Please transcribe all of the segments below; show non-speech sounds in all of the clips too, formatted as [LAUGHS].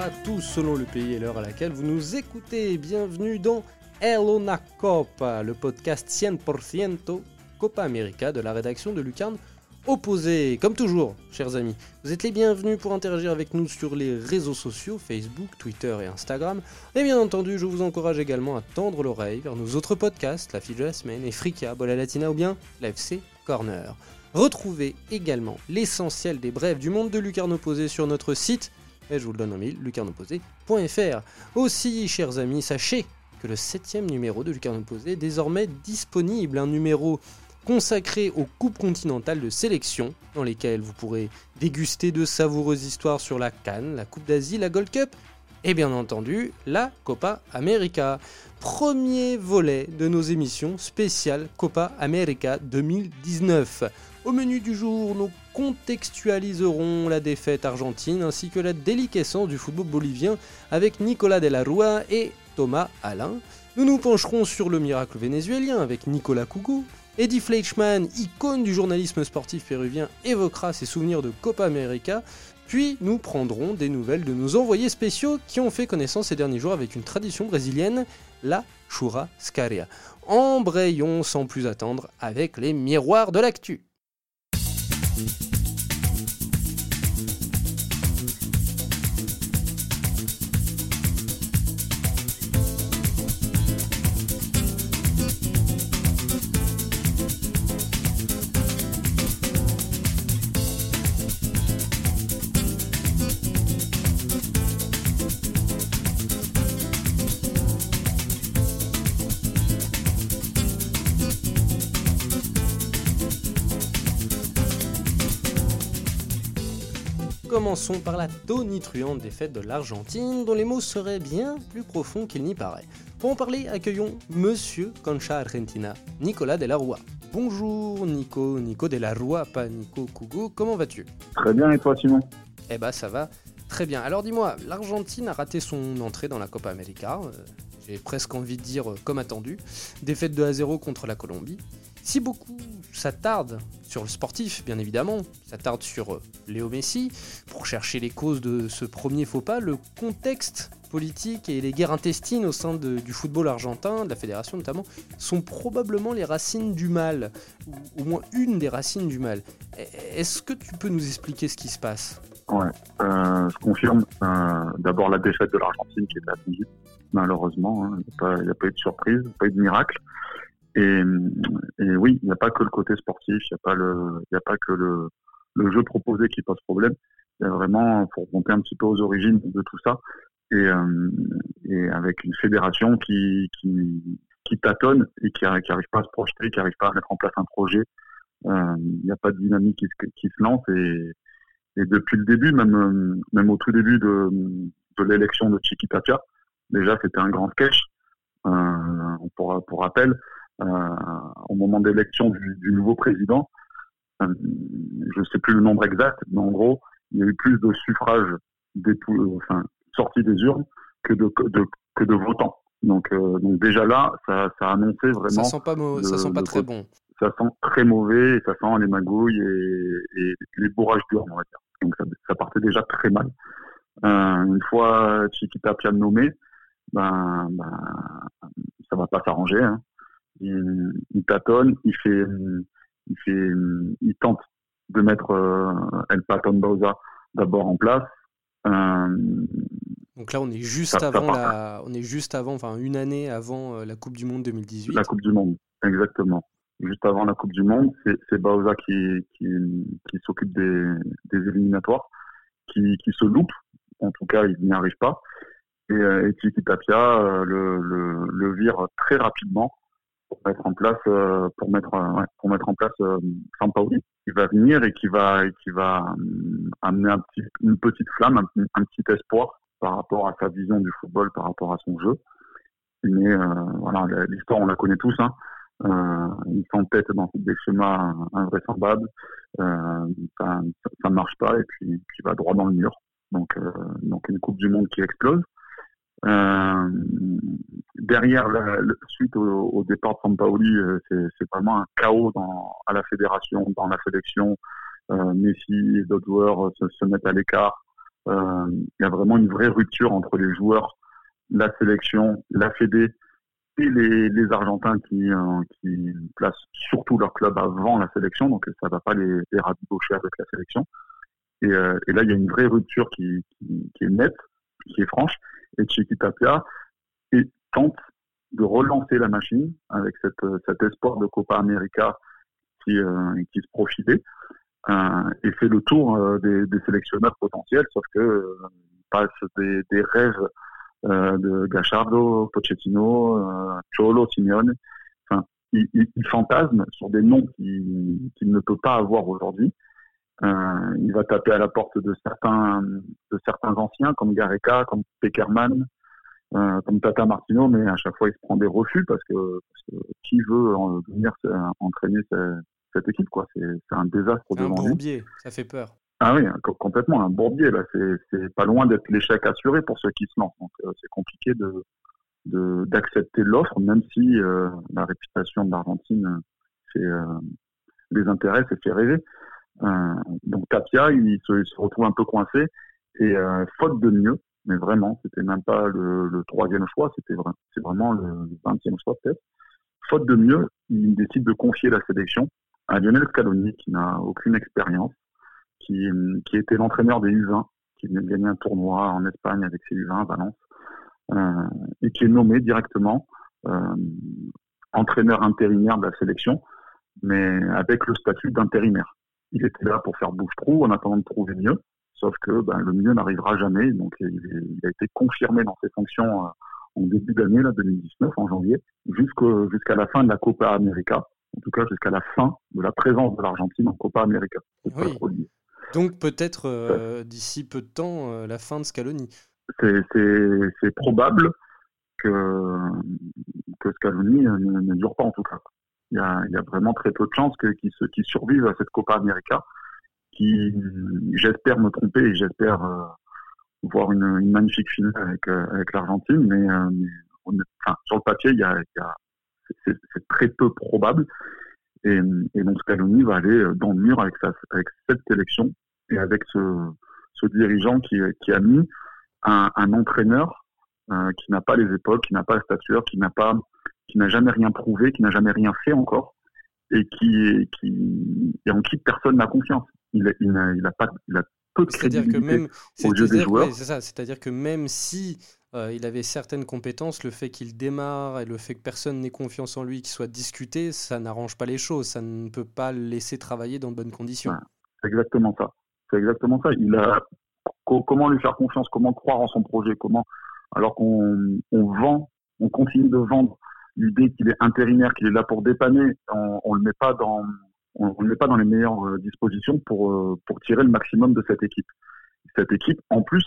à tous selon le pays et l'heure à laquelle vous nous écoutez. Bienvenue dans El Copa, le podcast 100% Copa América de la rédaction de Lucarne Opposé. Comme toujours, chers amis, vous êtes les bienvenus pour interagir avec nous sur les réseaux sociaux, Facebook, Twitter et Instagram. Et bien entendu, je vous encourage également à tendre l'oreille vers nos autres podcasts, La Fille de la Semaine, et Frika, Bola Latina ou bien l'FC Corner. Retrouvez également l'essentiel des brèves du monde de Lucarne Opposé sur notre site, et je vous le donne en mille, lucarneopposé.fr. Aussi, chers amis, sachez que le septième numéro de Lucarne Opposé est désormais disponible, un numéro consacré aux coupes continentales de sélection, dans lesquelles vous pourrez déguster de savoureuses histoires sur la Cannes, la Coupe d'Asie, la Gold Cup, et bien entendu la Copa América. Premier volet de nos émissions spéciales Copa América 2019. Au menu du jour, nous contextualiserons la défaite argentine ainsi que la déliquescence du football bolivien avec Nicolas de la Rua et Thomas Alain. Nous nous pencherons sur le miracle vénézuélien avec Nicolas Kougou. Eddie Fleischmann, icône du journalisme sportif péruvien, évoquera ses souvenirs de Copa América. Puis nous prendrons des nouvelles de nos envoyés spéciaux qui ont fait connaissance ces derniers jours avec une tradition brésilienne, la churrascaria. Embrayons sans plus attendre avec les miroirs de l'actu. Par la tonitruante défaite de l'Argentine, dont les mots seraient bien plus profonds qu'il n'y paraît. Pour en parler, accueillons Monsieur Concha Argentina, Nicolas de la Rua. Bonjour Nico, Nico de la Rua, pas Nico Kugo, comment vas-tu? Très bien, et toi Simon? Eh bah ça va très bien. Alors dis-moi, l'Argentine a raté son entrée dans la Copa América, euh, j'ai presque envie de dire euh, comme attendu, défaite 2 à 0 contre la Colombie. Si beaucoup s'attardent sur le sportif, bien évidemment, s'attardent sur euh, Léo Messi, pour chercher les causes de ce premier faux pas, le contexte politique et les guerres intestines au sein du football argentin, de la fédération notamment, sont probablement les racines du mal, ou au moins une des racines du mal. E- Est-ce que tu peux nous expliquer ce qui se passe? Ouais, euh, je confirme. euh, D'abord la défaite de l'Argentine qui était attendue, malheureusement. hein. Il n'y a pas eu de surprise, pas eu de miracle. Et, et oui, il n'y a pas que le côté sportif, il n'y a pas a pas que le, le jeu proposé qui pose problème. Il y a vraiment, faut remonter un petit peu aux origines de tout ça. Et, euh, et avec une fédération qui, qui, qui tâtonne et qui n'arrive pas à se projeter, qui n'arrive pas à mettre en place un projet. Euh, Il n'y a pas de dynamique qui se, qui se lance et, et depuis le début, même, même au tout début de, de l'élection de Chiqui Tapia, déjà c'était un grand sketch. Euh, pour, pour rappel, au moment d'élection du, du nouveau président, euh, je ne sais plus le nombre exact, mais en gros, il y a eu plus de suffrages euh, enfin, sortis des urnes que de, de- que de votants. Donc, euh, donc déjà là, ça, ça annonçait vraiment Ça sent pas, ça sent pas le très bon. ça sent très mauvais, et ça sent les magouilles et, et les bourrages d'urnes, on va dire. Donc ça, ça partait déjà très mal. Euh, une fois Chiquita Tapia nommé, ben, ben, ça va pas s'arranger. Hein. Il, il tâtonne, il fait, il fait, il tente de mettre euh, El Paton Bauza d'abord en place. Euh, Donc là, on est juste Ça- avant la, on est juste avant, enfin une année avant euh, la Coupe du Monde 2018. La Coupe du Monde, exactement. Juste avant la Coupe du Monde, c'est Bauza qui, qui, qui s'occupe des, des éliminatoires, qui, qui se loupe. En tout cas, il n'y arrive pas. Et, et Tiki Tapia le, le, le vire très rapidement pour mettre en place, euh, pour mettre, euh, ouais, pour mettre en place euh, Sampaoli, qui va venir et qui va, et qui va euh, amener un petit, une petite flamme, un, petit espoir par rapport à sa vision du football, par rapport à son jeu. Mais euh, voilà, l'histoire on la connaît tous. Hein. Il s'entête dans des schémas invraisemblables, ça, ça marche pas et puis, puis il va droit dans le mur. Donc, donc une Coupe du Monde qui explose. Euh, derrière, la, le- suite au, au départ de Sampaoli, euh, c'est vraiment un chaos dans, à la fédération, dans la sélection. Euh, Messi et d'autres joueurs euh, se, se mettent à l'écart. il y a vraiment une vraie rupture entre les joueurs, la sélection, la Fédé et les, les Argentins qui, qui placent surtout leur club avant la sélection, donc ça ne va pas les, les rabibocher avec la sélection. Et, et, là, il y a une vraie rupture qui, qui, qui est nette, qui est franche, et Chiquitapia et tente de relancer la machine avec cette, cet espoir de Copa América qui, euh, se profitait euh, et fait le tour euh, des, sélectionneurs potentiels, sauf que passe des, rêves de Gachardo, Pochettino, Cholo, Simeone. Enfin, il, fantasme sur des noms qu'il ne peut pas avoir aujourd'hui. Euh, il va taper à la porte de certains, de certains anciens comme Gareca, comme Peckerman, euh, comme Tata Martino, mais à chaque fois il se prend des refus parce que, parce que qui veut en, venir entraîner cette, cette équipe quoi C'est un désastre un bourbier, ça fait peur. Ah oui, complètement un bourbier là. C'est pas loin d'être l'échec assuré pour ceux qui se lancent. Donc euh, c'est compliqué de d'accepter l'offre, même si la réputation de l'Argentine fait les intéresse et fait rêver. Euh, donc Tapia, il se, retrouve un peu coincé et euh, faute de mieux, mais vraiment, c'était même pas le, troisième choix, c'était vraiment le vingtième choix peut-être. Faute de mieux, il décide de confier la sélection à Lionel Scaloni, qui n'a aucune expérience, qui, était l'entraîneur des U20, qui venait de gagner un tournoi en Espagne avec ses U20 à Valence, euh, et qui est nommé directement entraîneur intérimaire de la sélection, mais avec le statut d'intérimaire il était là pour faire bouche-trou en attendant de trouver mieux. Sauf que ben, le mieux n'arrivera jamais. Donc il, a été confirmé dans ses fonctions euh, en début d'année, là, 2019, en janvier, jusqu'à la fin de la Copa América. En tout cas, jusqu'à la fin de la présence de l'Argentine en Copa América. Oui. Donc peut-être euh, d'ici peu de temps, euh, la fin de Scaloni. C'est probable que, que Scaloni ne, ne dure pas en tout cas. Il y a, il y a vraiment très peu de chances qu'ils qui survivent à cette Copa América, qui, j'espère me tromper et j'espère euh, voir une, une, magnifique finale avec, euh, avec l'Argentine, mais, euh, on enfin, sur le papier, c'est très peu probable. Et, et donc Scaloni va aller dans le mur avec, sa, avec cette sélection et avec ce, ce dirigeant qui, qui a mis un, un entraîneur euh, qui n'a pas les épaules, qui n'a pas la stature, qui n'a pas qui n'a jamais rien prouvé, qui n'a jamais rien fait encore, et qui, qui et en qui personne n'a confiance. Il, il, n'a, il a pas, il a peu de crédibilité que même, aux yeux des joueurs. c'est ça, c'est-à-dire que même si euh, il avait certaines compétences, le fait qu'il démarre et le fait que personne n'ait confiance en lui, qu'il soit discuté, ça n'arrange pas les choses. Ça ne peut pas le laisser travailler dans de bonnes conditions. c'est exactement ça. C'est exactement ça. Il a comment lui faire confiance, comment croire en son projet, comment alors qu'on on vend, on continue de vendre l'idée qu'il est intérimaire, qu'il est là pour dépanner, on, on le met pas dans on, pas dans les meilleures euh, dispositions pour euh, pour tirer le maximum de cette équipe. Cette équipe, en plus,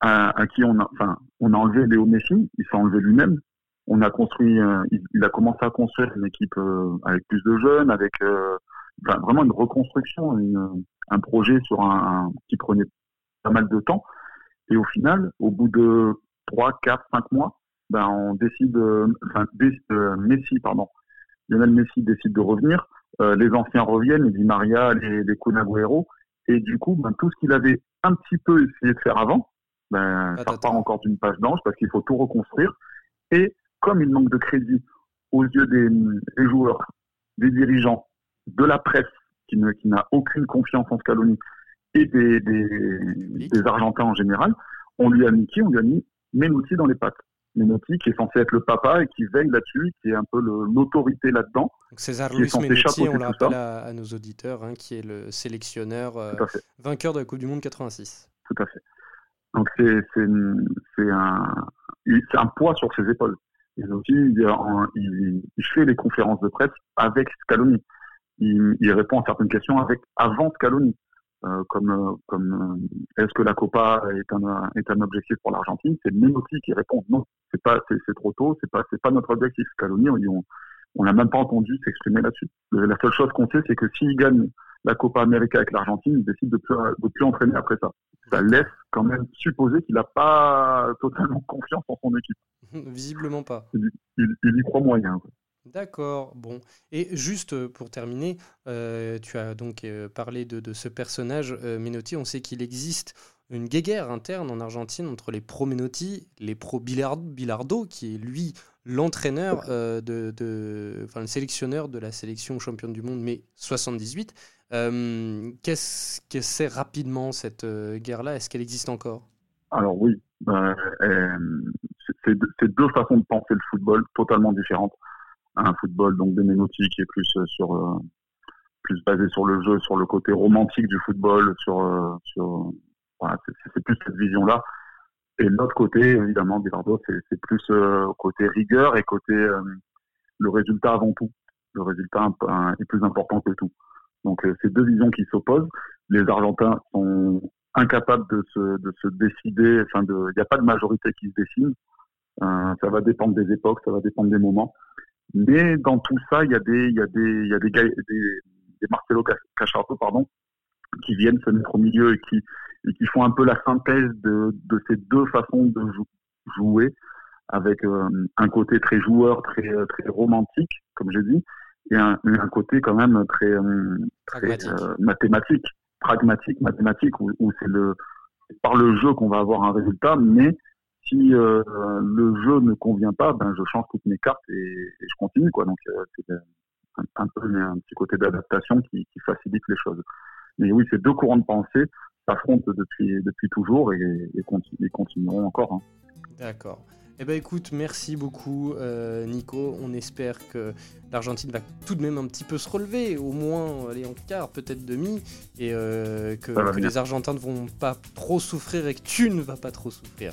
à, qui on a, enfin, on a enlevé Léo Messi, il s'est enlevé lui-même. On a construit, euh, il, a commencé à construire une équipe avec plus de jeunes, avec vraiment une reconstruction, un projet sur un, qui prenait pas mal de temps. Et au final, au bout de 3, 4, 5 mois, ben, on décide, enfin, euh, Messi, pardon, Lionel Messi décide de revenir, euh, les anciens reviennent, les Di Maria, les, les et du coup, ben, tout ce qu'il avait un petit peu essayé de faire avant, ben, ça repart encore d'une page blanche parce qu'il faut tout reconstruire. Et comme il manque de crédit aux yeux des, des joueurs, des dirigeants, de la presse qui n'a qui aucune confiance en Scaloni et des, des, des, Argentins en général, on lui a mis qui? On lui a mis Menotti dans les pattes. Menotti, qui est censé être le papa et qui veille là-dessus, qui est un peu l'autorité là-dedans. César Luis Menotti, on l'appelle à, à, nos auditeurs, hein, qui est le sélectionneur euh, vainqueur de la Coupe du Monde 86. Tout à fait. Donc c'est un, un poids sur ses épaules. Il, il, il, fait les conférences de presse avec Scaloni. Il, il, répond à certaines questions avec avant Scaloni. Euh, comme euh, comme euh, est-ce que la Copa est un est un objectif pour l'Argentine? C'est Menotti qui répond non, c'est pas c'est trop tôt, c'est pas c'est pas notre objectif. Scaloni, on on n'a même pas entendu s'exprimer là-dessus. La seule chose qu'on sait, c'est que s'il gagne la Copa América avec l'Argentine, il décide de plus de plus entraîner après ça. Ça laisse quand même supposer qu'il n'a pas totalement [LAUGHS] confiance en son équipe. Visiblement pas. Il, il, il y croit moyen. D'accord, bon. Et juste euh, pour terminer, euh, tu as donc euh, parlé de, de, ce personnage, Menotti, on sait qu'il existe une guéguerre interne en Argentine entre les pro Menotti, les pro Bilardo, qui est lui l'entraîneur, de, enfin le sélectionneur de la sélection championne du monde, mais 78. Euh, qu'est-ce que c'est rapidement cette guerre-là? Est-ce qu'elle existe encore? Alors oui, ben, c'est deux façons de penser le football totalement différentes. Un football donc de Menotti qui est plus sur plus basé sur le jeu, sur le côté romantique du football, sur, sur voilà, c'est plus cette vision-là. Et l'autre côté, évidemment, Bilardo, c'est plus euh, côté rigueur et côté euh, le résultat avant tout. Le résultat est plus important que tout. Donc, euh, c'est deux visions qui s'opposent. Les Argentins sont incapables de se, de se décider. Enfin, il n'y a pas de majorité qui se dessine. ça va dépendre des époques, ça va dépendre des moments. Mais dans tout ça, il y a des, il y a des, il y a des, des, des Marcelo Cachardo, pardon, qui viennent se mettre au milieu et qui, et qui font un peu la synthèse de, de ces deux façons de jouer, avec euh, un côté très joueur, très, euh, très romantique, comme j'ai dit, et un, un, côté quand même très, euh, très mathématique, pragmatique, mathématique, où, où c'est le par le jeu qu'on va avoir un résultat, mais si le jeu ne convient pas, ben je change toutes mes cartes et, et je continue quoi. Donc c'est un, un, peu un petit côté d'adaptation qui, qui facilite les choses. Mais oui, c'est deux courants de pensée s'affrontent depuis, depuis toujours et, et, continueront encore. Hein. D'accord. Eh ben écoute, merci beaucoup euh, Nico. On espère que l'Argentine va tout de même un petit peu se relever, au moins aller en quart, peut-être demi, et euh, que, les Argentins ne vont pas trop souffrir et que tu ne vas pas trop souffrir.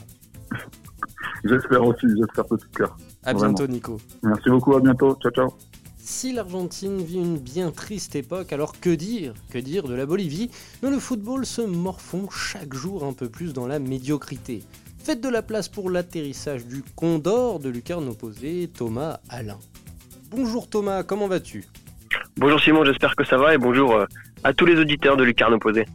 J'espère aussi, j'espère de tout cœur. À bientôt Nico. Merci beaucoup, à bientôt. Ciao ciao. Si l'Argentine vit une bien triste époque, alors que dire Que dire de la Bolivie? Dont le football se morfond chaque jour un peu plus dans la médiocrité Faites de la place pour l'atterrissage du Condor de lucarne opposé, Thomas Alain. Bonjour Thomas, comment vas-tu? Bonjour Simon, j'espère que ça va et bonjour euh, à tous les auditeurs de lucarne opposé.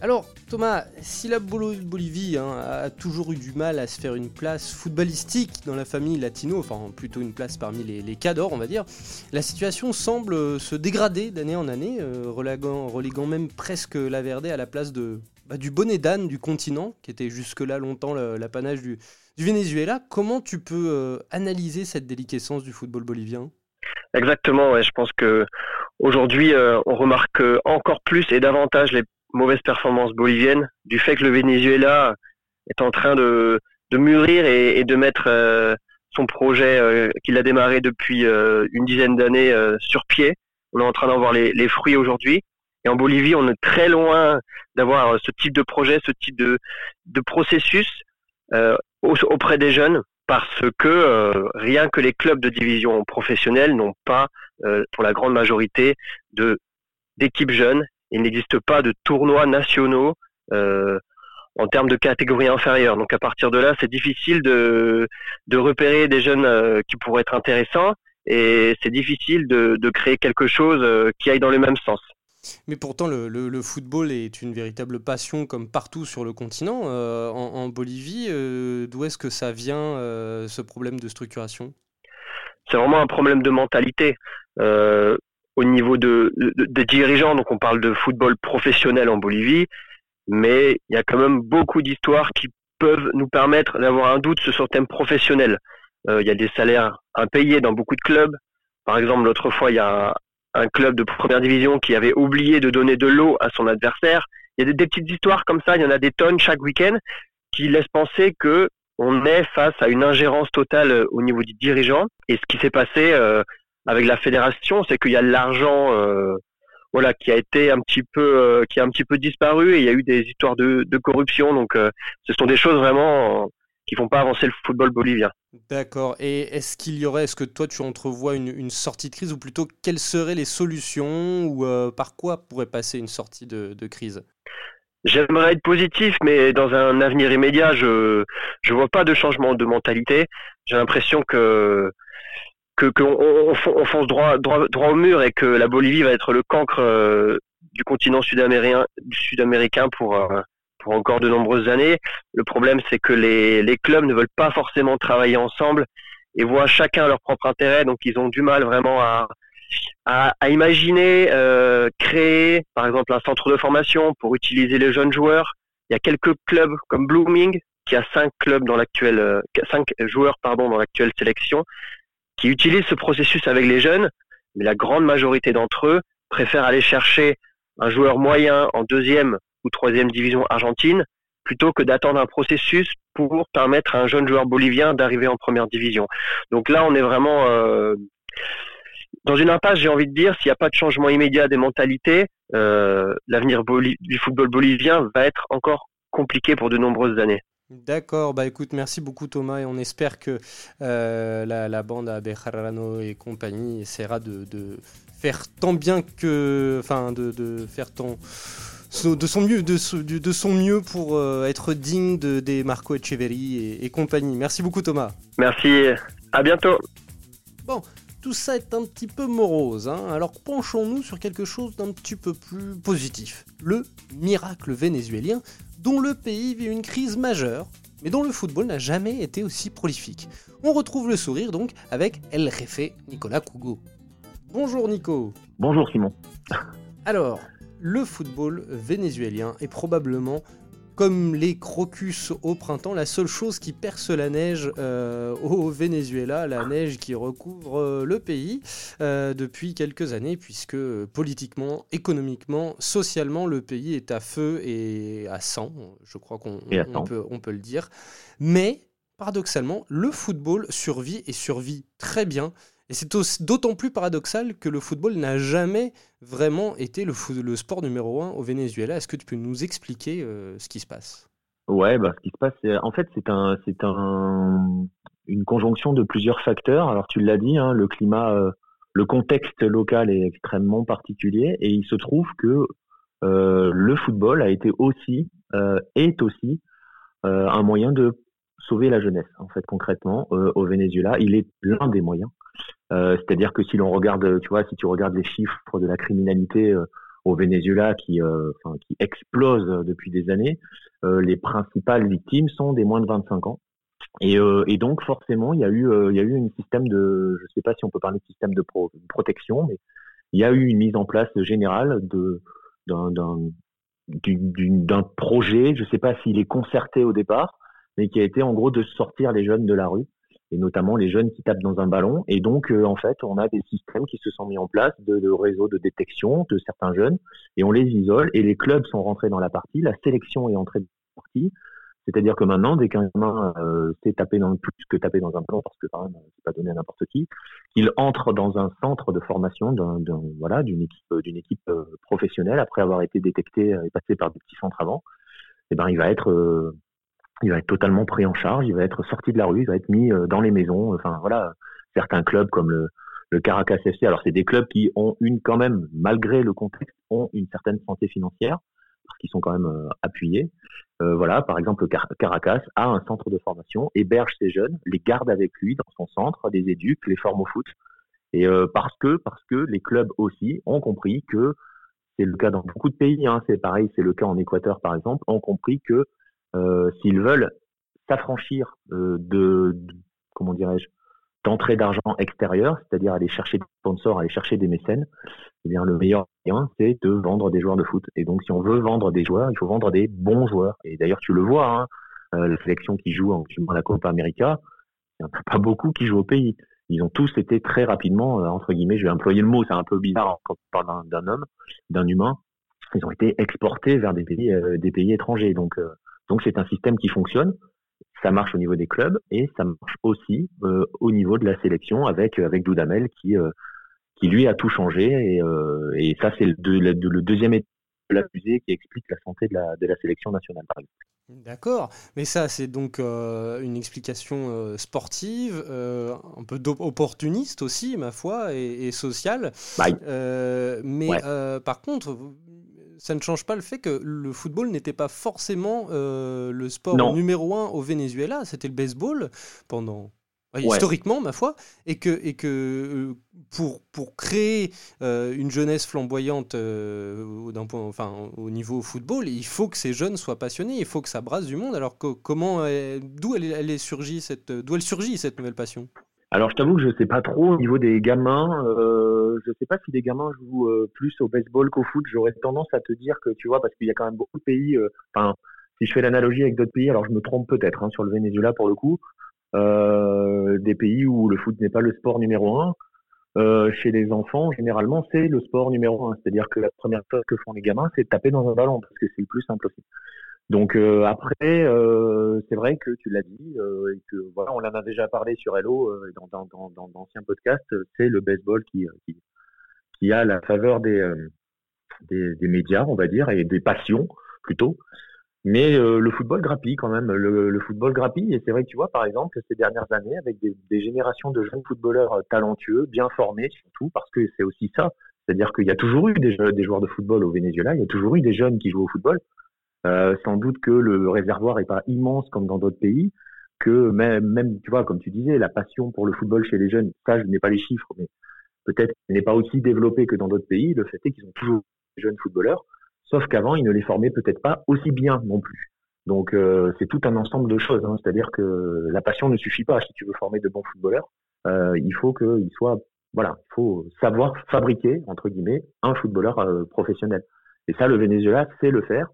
Alors, Thomas, si la Bolivie hein, a toujours eu du mal à se faire une place footballistique dans la famille latino, enfin plutôt une place parmi les, cadors, on va dire, la situation semble se dégrader d'année en année, euh, reléguant, même presque la Verde à la place de, bah, du bonnet d'âne du continent, qui était jusque-là longtemps l'apanage du, du, Venezuela. Comment tu peux euh, analyser cette déliquescence du football bolivien? Exactement, je pense que aujourd'hui euh, on remarque encore plus et davantage les mauvaise performance bolivienne, du fait que le Venezuela est en train de, de mûrir et, de mettre euh, son projet euh, qu'il a démarré depuis euh, une dizaine d'années sur pied. On est en train d'en voir les, les fruits aujourd'hui. Et en Bolivie, on est très loin d'avoir ce type de projet, ce type de, de processus auprès des jeunes, parce que rien que les clubs de division professionnelle n'ont pas, pour la grande majorité, d'équipes jeunes il n'existe pas de tournois nationaux euh, en termes de catégorie inférieure. Donc à partir de là, c'est difficile de, de repérer des jeunes euh, qui pourraient être intéressants et c'est difficile de, de, créer quelque chose euh, qui aille dans le même sens. Mais pourtant, le, le, football est une véritable passion comme partout sur le continent. en, en, Bolivie, d'où est-ce que ça vient, ce problème de structuration? C'est vraiment un problème de mentalité au niveau de, des dirigeants. Donc on parle de football professionnel en Bolivie, mais il y a quand même beaucoup d'histoires qui peuvent nous permettre d'avoir un doute sur le thème professionnel. Euh, il y a des salaires impayés dans beaucoup de clubs. Par exemple, l'autre fois, il y a un, club de première division qui avait oublié de donner de l'eau à son adversaire. Il y a des, petites histoires comme ça, il y en a des tonnes chaque week-end qui laissent penser que on est face à une ingérence totale euh, au niveau du dirigeant. Et ce qui s'est passé euh, avec la fédération, c'est qu'il y a de l'argent euh, voilà qui a été un petit peu euh, qui a un petit peu disparu et il y a eu des histoires de, corruption donc euh, ce sont des choses vraiment qui font pas avancer le football bolivien. D'accord. Et est-ce qu'il y aurait, est-ce que toi tu entrevois une, sortie de crise ou plutôt quelles seraient les solutions ou par quoi pourrait passer une sortie de, de crise? J'aimerais être positif, mais dans un avenir immédiat, je je vois pas de changement de mentalité. J'ai l'impression que qu'on on, fonce droit, droit, droit au mur et que la Bolivie va être le cancre euh, du continent sud-américain sud pour, euh, pour encore de nombreuses années. Le problème, c'est que les, les clubs ne veulent pas forcément travailler ensemble et voient chacun leur propre intérêt, donc ils ont du mal vraiment à, à, imaginer euh, créer, par exemple, un centre de formation pour utiliser les jeunes joueurs, Il y a quelques clubs comme Blooming qui a cinq clubs dans l'actuelle, cinq joueurs pardon dans l'actuelle sélection, qui utilisent ce processus avec les jeunes, mais la grande majorité d'entre eux préfèrent aller chercher un joueur moyen en deuxième ou troisième division argentine plutôt que d'attendre un processus pour permettre à un jeune joueur bolivien d'arriver en première division. Donc là, on est vraiment euh, dans une impasse, j'ai envie de dire, s'il n'y a pas de changement immédiat des mentalités, euh, l'avenir du football bolivien va être encore compliqué pour de nombreuses années. D'accord, bah écoute, merci beaucoup Thomas et on espère que euh, la, bande à Bejarano et compagnie essaiera de, faire tant bien que, enfin, de, faire tant de son mieux, de, son mieux pour euh, être digne de, des Marco Echeverri et, compagnie. Merci beaucoup Thomas. Merci, à bientôt. Bon, tout ça est un petit peu morose, hein. alors penchons-nous sur quelque chose d'un petit peu plus positif. Le miracle vénézuélien dont le pays vit une crise majeure, mais dont le football n'a jamais été aussi prolifique. On retrouve le sourire donc avec El Jefe Nicolas Cougo. Bonjour Nico. Bonjour Simon. Alors, le football vénézuélien est probablement comme les crocus au printemps, la seule chose qui perce la neige euh, au Venezuela, la neige qui recouvre euh, le pays euh, depuis quelques années, puisque politiquement, économiquement, socialement, le pays est à feu et à sang, je crois qu'on peut, on peut le dire. Mais, paradoxalement, le football survit et survit très bien et c'est d'autant plus paradoxal que le football n'a jamais vraiment été le, le, sport numéro un au Venezuela. Est-ce que tu peux nous expliquer euh, ce qui se passe? Ouais, bah, ce qui se passe, en fait, c'est un, c'est un, une conjonction de plusieurs facteurs. Alors, tu l'as dit, hein, le climat, euh, le contexte local est extrêmement particulier, et il se trouve que euh, le football a été aussi, est aussi, un moyen de sauver la jeunesse. En fait, concrètement, au Venezuela, il est l'un des moyens. Euh, c'est-à-dire que si l'on regarde, tu vois, si tu regardes les chiffres de la criminalité euh, au Venezuela qui, euh, qui explose depuis des années, les principales victimes sont des moins de 25 ans. Et, et, donc forcément, il y a eu, il y a eu un système de, je ne sais pas si on peut parler de système de protection, mais il y a eu une mise en place générale de d'un projet, je ne sais pas s'il est concerté au départ, mais qui a été en gros de sortir les jeunes de la rue et notamment les jeunes qui tapent dans un ballon. Et donc, euh, en fait, on a des systèmes qui se sont mis en place de, réseaux de détection de certains jeunes, et on les isole, et les clubs sont rentrés dans la partie, la sélection est entrée dans la partie. C'est-à-dire que maintenant, dès qu'un gamin euh, s'est tapé dans plus que taper dans un ballon, parce que quand même, c'est pas donné à n'importe qui, qu'il entre dans un centre de formation voilà, d'une équipe, d'une équipe euh, professionnelle après avoir été détecté et passé par des petits centres avant, eh ben, il va être euh, il va être totalement pris en charge, il va être sorti de la rue, il va être mis euh, dans les maisons. Enfin voilà, certains clubs comme le, le Caracas FC, alors c'est des clubs qui ont une quand même, malgré le contexte, ont une certaine santé financière parce qu'ils sont quand même euh, appuyés. Euh, voilà, par exemple, le Caracas a un centre de formation, héberge ces jeunes, les garde avec lui dans son centre, les éduque, les forme au foot. Et parce que parce que les clubs aussi ont compris que c'est le cas dans beaucoup de pays, hein, c'est pareil, c'est le cas en Équateur par exemple, ont compris que euh, s'ils veulent s'affranchir euh, de, comment dirais-je, d'entrée d'argent extérieur, c'est-à-dire aller chercher des sponsors, aller chercher des mécènes, eh bien le meilleur moyen c'est de vendre des joueurs de foot. Et donc si on veut vendre des joueurs, il faut vendre des bons joueurs. Et d'ailleurs tu le vois, hein, euh, la sélection qui joue en la Copa América, il n'y en a pas beaucoup qui jouent au pays. Ils ont tous été très rapidement, entre guillemets, je vais employer le mot, c'est un peu bizarre quand on parle d'un homme, d'un humain, ils ont été exportés vers des pays, des pays étrangers. Donc donc c'est un système qui fonctionne. Ça marche au niveau des clubs et ça marche aussi euh, au niveau de la sélection avec avec Doudamel qui euh, qui lui a tout changé et, euh, et ça c'est le, le, deuxième état de l'accusé qui explique la santé de la, de la sélection nationale par exemple. D'accord, mais ça c'est donc une explication sportive, un peu opportuniste aussi, ma foi, et, sociale. mais par contre, ça ne change pas le fait que le football n'était pas forcément euh, le sport numéro un au Venezuela, c'était le baseball pendant historiquement ma foi, et que, et que euh, pour, pour créer euh, une jeunesse flamboyante d'un point, enfin, au niveau football, il faut que ces jeunes soient passionnés, il faut que ça brasse du monde. Alors que, comment, d'où elle, elle, est surgie cette, d'où elle surgit cette nouvelle passion? Alors, je t'avoue que je sais pas trop au niveau des gamins. Euh, je sais pas si les gamins jouent euh, plus au baseball qu'au foot. J'aurais tendance à te dire que, tu vois, parce qu'il y a quand même beaucoup de pays. Euh, enfin, si je fais l'analogie avec d'autres pays, alors je me trompe peut-être hein, sur le Venezuela pour le coup, euh, des pays où le foot n'est pas le sport numéro un. Chez les enfants, généralement, c'est le sport numéro un. C'est-à-dire que la première chose que font les gamins, c'est taper dans un ballon parce que c'est le plus simple aussi. Donc euh, après, euh, c'est vrai que tu l'as dit euh, et que voilà, on en a déjà parlé sur Hello dans dans, dans, d'anciens podcasts. C'est le baseball qui, qui, a la faveur des, des, médias, on va dire, et des passions plutôt. Mais le football grappille quand même. Le, le football grappille et c'est vrai que tu vois par exemple ces dernières années avec des, des générations de jeunes footballeurs talentueux, bien formés surtout parce que c'est aussi ça. C'est-à-dire qu'il y a toujours eu des, des joueurs de football au Venezuela, il y a toujours eu des jeunes qui jouent au football. Euh, sans doute que le réservoir est pas immense comme dans d'autres pays, que même, tu vois, comme tu disais, la passion pour le football chez les jeunes, ça, je n'ai pas les chiffres, mais peut-être n'est pas aussi développée que dans d'autres pays. Le fait est qu'ils ont toujours des jeunes footballeurs, sauf qu'avant, ils ne les formaient peut-être pas aussi bien non plus. Donc, euh, c'est tout un ensemble de choses. Hein. C'est-à-dire que la passion ne suffit pas. Si tu veux former de bons footballeurs, euh, il faut qu'ils soient, voilà, il faut savoir fabriquer entre guillemets un footballeur professionnel. Et ça, le Venezuela sait le faire.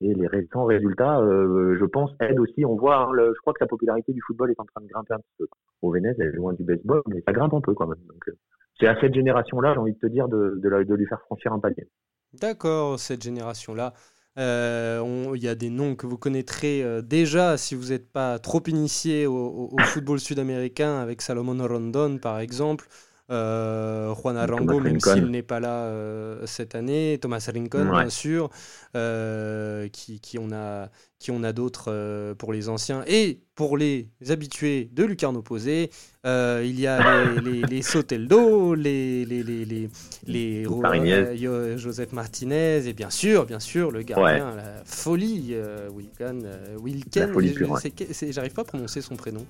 Et les récents résultats, euh, je pense, aident aussi. On voit, hein, je crois que la popularité du football est en train de grimper un petit peu. Au Venezuela, elle est loin du baseball, mais ça grimpe un peu quand même. Euh, c'est à cette génération-là, j'ai envie de te dire, de, lui faire franchir un palier. D'accord, cette génération-là. Euh, il y a des noms que vous connaîtrez déjà si vous n'êtes pas trop initié au football sud-américain avec Salomon Rondon par exemple. Euh, Juan Arango, même s'il n'est pas là euh, cette année, Thomas Rincon, ouais. bien sûr, euh, qui, qui, on a, qui on a d'autres pour les anciens et pour les habitués de Lucarne opposé. il y a les, [LAUGHS] les, les Soteldo, les, les, les, les, les Joseph Martinez et bien sûr, bien sûr, le gardien, la folie, Wilken. Wilken, j'arrive pas à prononcer son prénom.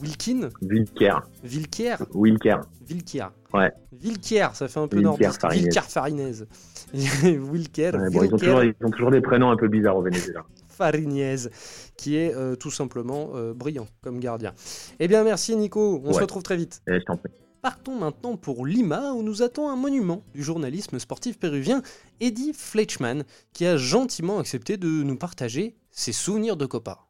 Wilkin Vilker. Vilker Wilker. Vilker. Ouais. Vilker, ça fait un peu nordiste. Vilker Farinez. [LAUGHS] Wilker. Ouais, bon, ils, ont toujours, ils, ont toujours, des prénoms un peu bizarres au Venezuela. [LAUGHS] Farinez, qui est euh, tout simplement euh, brillant comme gardien. Eh bien, merci Nico. On ouais. se retrouve très vite. Eh, je t'en prie. Partons maintenant pour Lima, où nous attend un monument du journalisme sportif péruvien, Eddie Fleischmann, qui a gentiment accepté de nous partager ses souvenirs de Copa.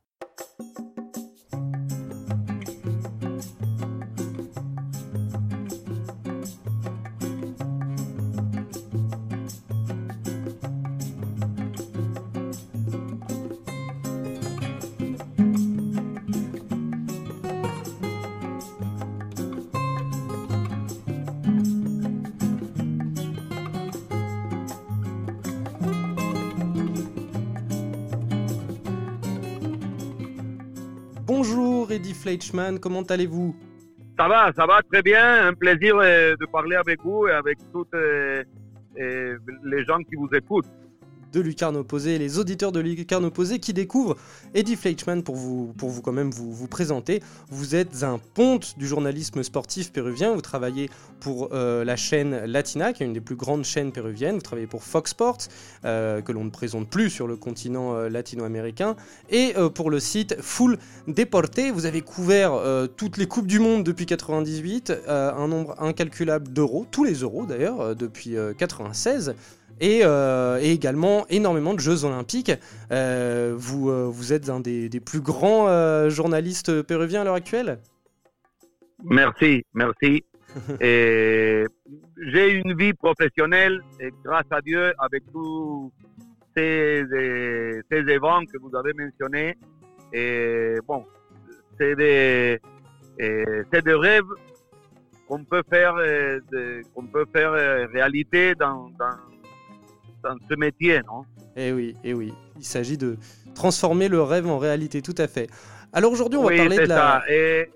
Eddie Fleischmann, comment allez-vous? Ça va, ça va très bien. Un plaisir de parler avec vous et avec toutes les gens qui vous écoutent de Lucarne Opposé, les auditeurs de Lucarne Opposé qui découvrent Eddie Fleischmann pour vous, pour vous quand même vous, vous présenter. Vous êtes un ponte du journalisme sportif péruvien, vous travaillez pour euh, la chaîne Latina, qui est une des plus grandes chaînes péruviennes, vous travaillez pour Fox Sports, euh, que l'on ne présente plus sur le continent euh, latino-américain, et pour le site Full Deporte, vous avez couvert toutes les Coupes du Monde depuis 98, euh, un nombre incalculable d'euros, tous les euros d'ailleurs, depuis 96 et, euh, et, également énormément de Jeux olympiques. Euh, vous, euh, vous êtes un des, des plus grands journalistes péruviens à l'heure actuelle? Merci, merci. [LAUGHS] J'ai une vie professionnelle et grâce à Dieu, avec tous ces, ces événements que vous avez mentionnés, et bon, c'est des, rêves qu'on peut faire, qu'on peut faire réalité dans, dans dans ce métier, non? Eh oui, eh oui. Il s'agit de transformer le rêve en réalité, tout à fait. Alors aujourd'hui, on oui, va parler de la. Ça. Et,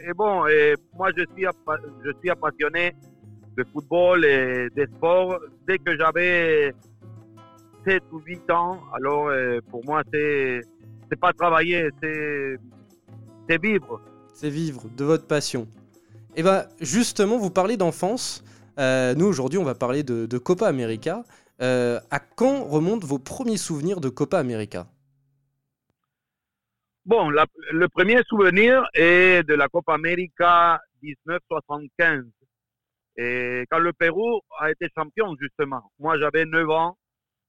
et bon, et moi, je suis, je suis passionné de football et des sports dès que j'avais 7 ou 8 ans. Alors, euh, pour moi, c'est c'est pas travailler, c'est c'est vivre. C'est vivre de votre passion. Et bien, justement, vous parlez d'enfance. Euh, nous, aujourd'hui, on va parler de, de Copa América. Euh, à quand remontent vos premiers souvenirs de Copa América Bon, le premier souvenir est de la Copa América 1975. Et quand le Pérou a été champion, justement. Moi, j'avais 9 ans,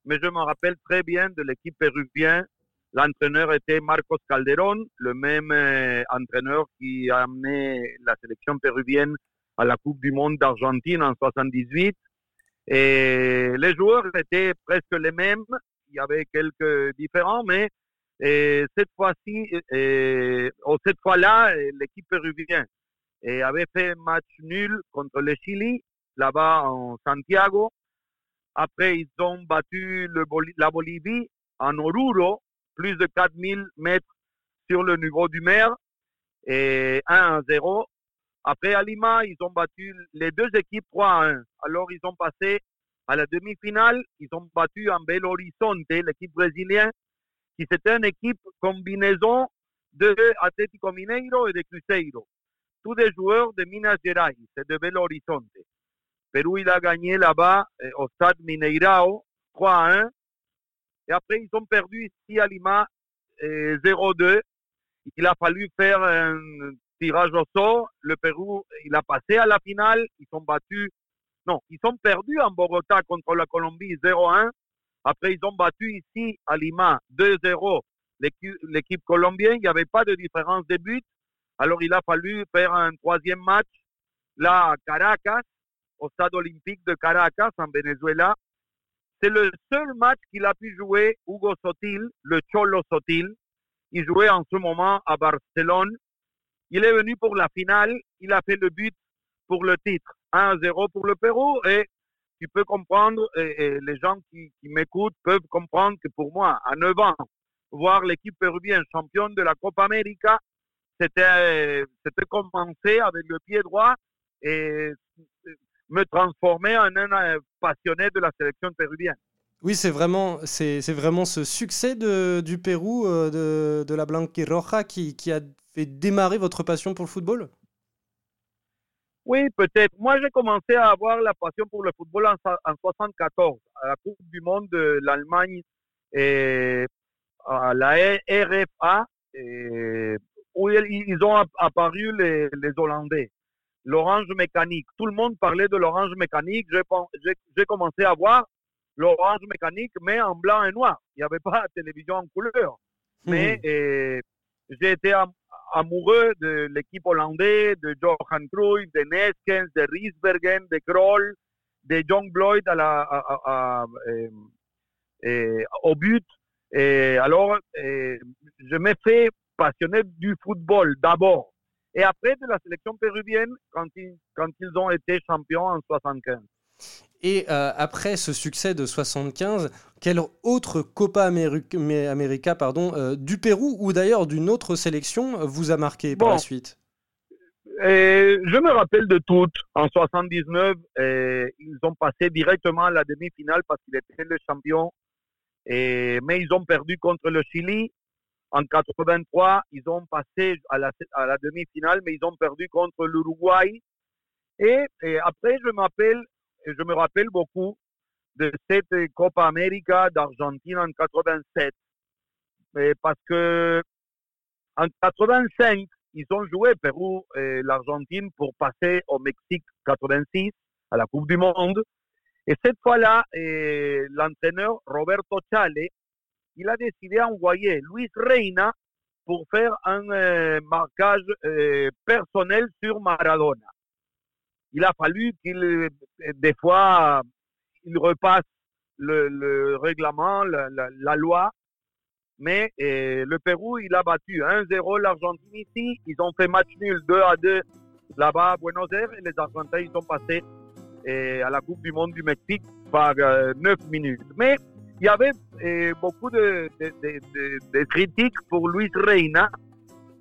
mais je me rappelle très bien de l'équipe péruvienne L'entraîneur était Marcos Calderón, le même euh, entraîneur qui a amené la sélection péruvienne à la Coupe du Monde d'Argentine en 78. Et les joueurs étaient presque les mêmes. Il y avait quelques différents, mais cette fois-ci, cette fois-là, l'équipe péruvienne avait fait match nul contre le Chili, là-bas en Santiago. Après, ils ont battu la Bolivie en Oruro, plus de 4000 mètres sur le niveau du mer, et 1 à 0. Après, à Lima, ils ont battu les deux équipes 3 à 1. Alors, ils ont passé à la demi-finale. Ils ont battu en Belo Horizonte, l'équipe brésilienne, qui c'était une équipe combinaison de Atlético Mineiro et de Cruzeiro. Tous des joueurs de Minas Gerais et de Belo Horizonte. Pérou, il a gagné là-bas eh, au stade Mineirao 3 à 1. Et après, ils ont perdu ici à Lima 0-2. Eh, il a fallu faire un tirage au sort. Le Pérou, il a passé à la finale. Ils sont battus. Non, ils sont perdus en Bogota contre la Colombie 0-1. Après, ils ont battu ici à Lima 2-0 l'équipe colombienne. Il n'y avait pas de différence de but. Alors, il a fallu faire un troisième match là à Caracas, au stade olympique de Caracas, en Venezuela. C'est le seul match qu'il a pu jouer Hugo Sotil, le Cholo Sotil. Il jouait en ce moment à Barcelone. Il est venu pour la finale. Il a fait le but pour le titre. 1-0 pour le Pérou. Et tu peux comprendre, et, les gens qui, m'écoutent peuvent comprendre que pour moi, à 9 ans, voir l'équipe péruvienne championne de la Copa América, c'était, commencer avec le pied droit et me transformer en un passionné de la sélection péruvienne. Oui, c'est vraiment, c'est, vraiment ce succès de, du Pérou, euh, de, de la Blanquirroja, qui, qui a fait démarrer votre passion pour le football? Oui, peut-être. Moi, j'ai commencé à avoir la passion pour le football en, en 74, à la Coupe du Monde de l'Allemagne et à la RFA, et, où ils ont apparu les, les Hollandais l'orange mécanique. Tout le monde parlait de l'orange mécanique. J'ai commencé à voir l'orange mécanique, mais en blanc et noir. Il n'y avait pas de télévision en couleur. Hmm. Mais j'ai été amoureux de l'équipe hollandaise, de Johan Cruyff, de Neskens, de Riesbergen, de Kroll, de John Bloyd à la, euh, euh, au but. Et alors, je me fait passionné du football d'abord et après de la sélection péruvienne quand ils, quand ils ont été champions en 75. Et euh, après ce succès de 75, quelle autre Copa América pardon, euh, du Pérou ou d'ailleurs d'une autre sélection vous a marqué par la suite? Et je me rappelle de toutes. En 79, ils ont passé directement à la demi-finale parce qu'ils étaient le champion. Et, mais ils ont perdu contre le Chili. En 83, ils ont passé à la, à la demi-finale, mais ils ont perdu contre l'Uruguay. Et, après, je m'appelle, je me rappelle beaucoup de cette Copa América d'Argentine en 87. parce que en 85, ils ont joué Pérou et l'Argentine pour passer au Mexique 86 à la Coupe du Monde. Et cette fois-là, l'entraîneur Roberto Chale il a décidé d'envoyer Luis Reina pour faire un euh, marquage euh, personnel sur Maradona. Il a fallu qu'il, euh, des fois, il repasse le, règlement, la, loi, mais le Pérou, il a battu 1-0 l'Argentine ici. Ils ont fait match nul 2 à 2 là-bas à Buenos Aires et les Argentins, ils sont passés à la Coupe du Monde du Mexique par 9 minutes. Mais il y avait beaucoup de, critiques pour Luis Reina.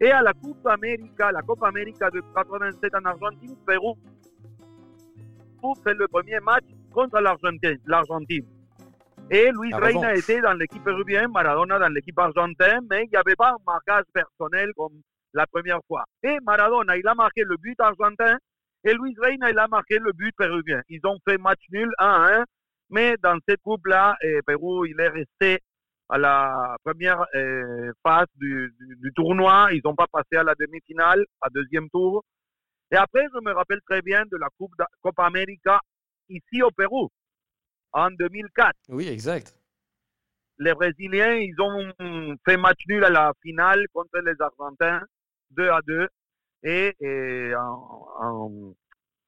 Et à la Coupe América, la Coupe América de 87 en Argentine, Pérou fait le premier match contre l'Argentine. Et Luis Reina était dans l'équipe péruvienne, Maradona dans l'équipe argentine, mais il n'y avait pas un marquage personnel comme la première fois. Et Maradona, il a marqué le but argentin et Luis Reina, il a marqué le but péruvien. Ils ont fait match nul 1 1 mais dans cette coupe-là, eh, Pérou, il est resté à la première eh, phase du, tournoi. Ils n'ont pas passé à la demi-finale, à deuxième tour. Et après, je me rappelle très bien de la Coupe Copa América ici au Pérou, en 2004. Oui, exact. les Brésiliens, ils ont fait match nul à la finale contre les Argentins, 2 à 2. Et, en,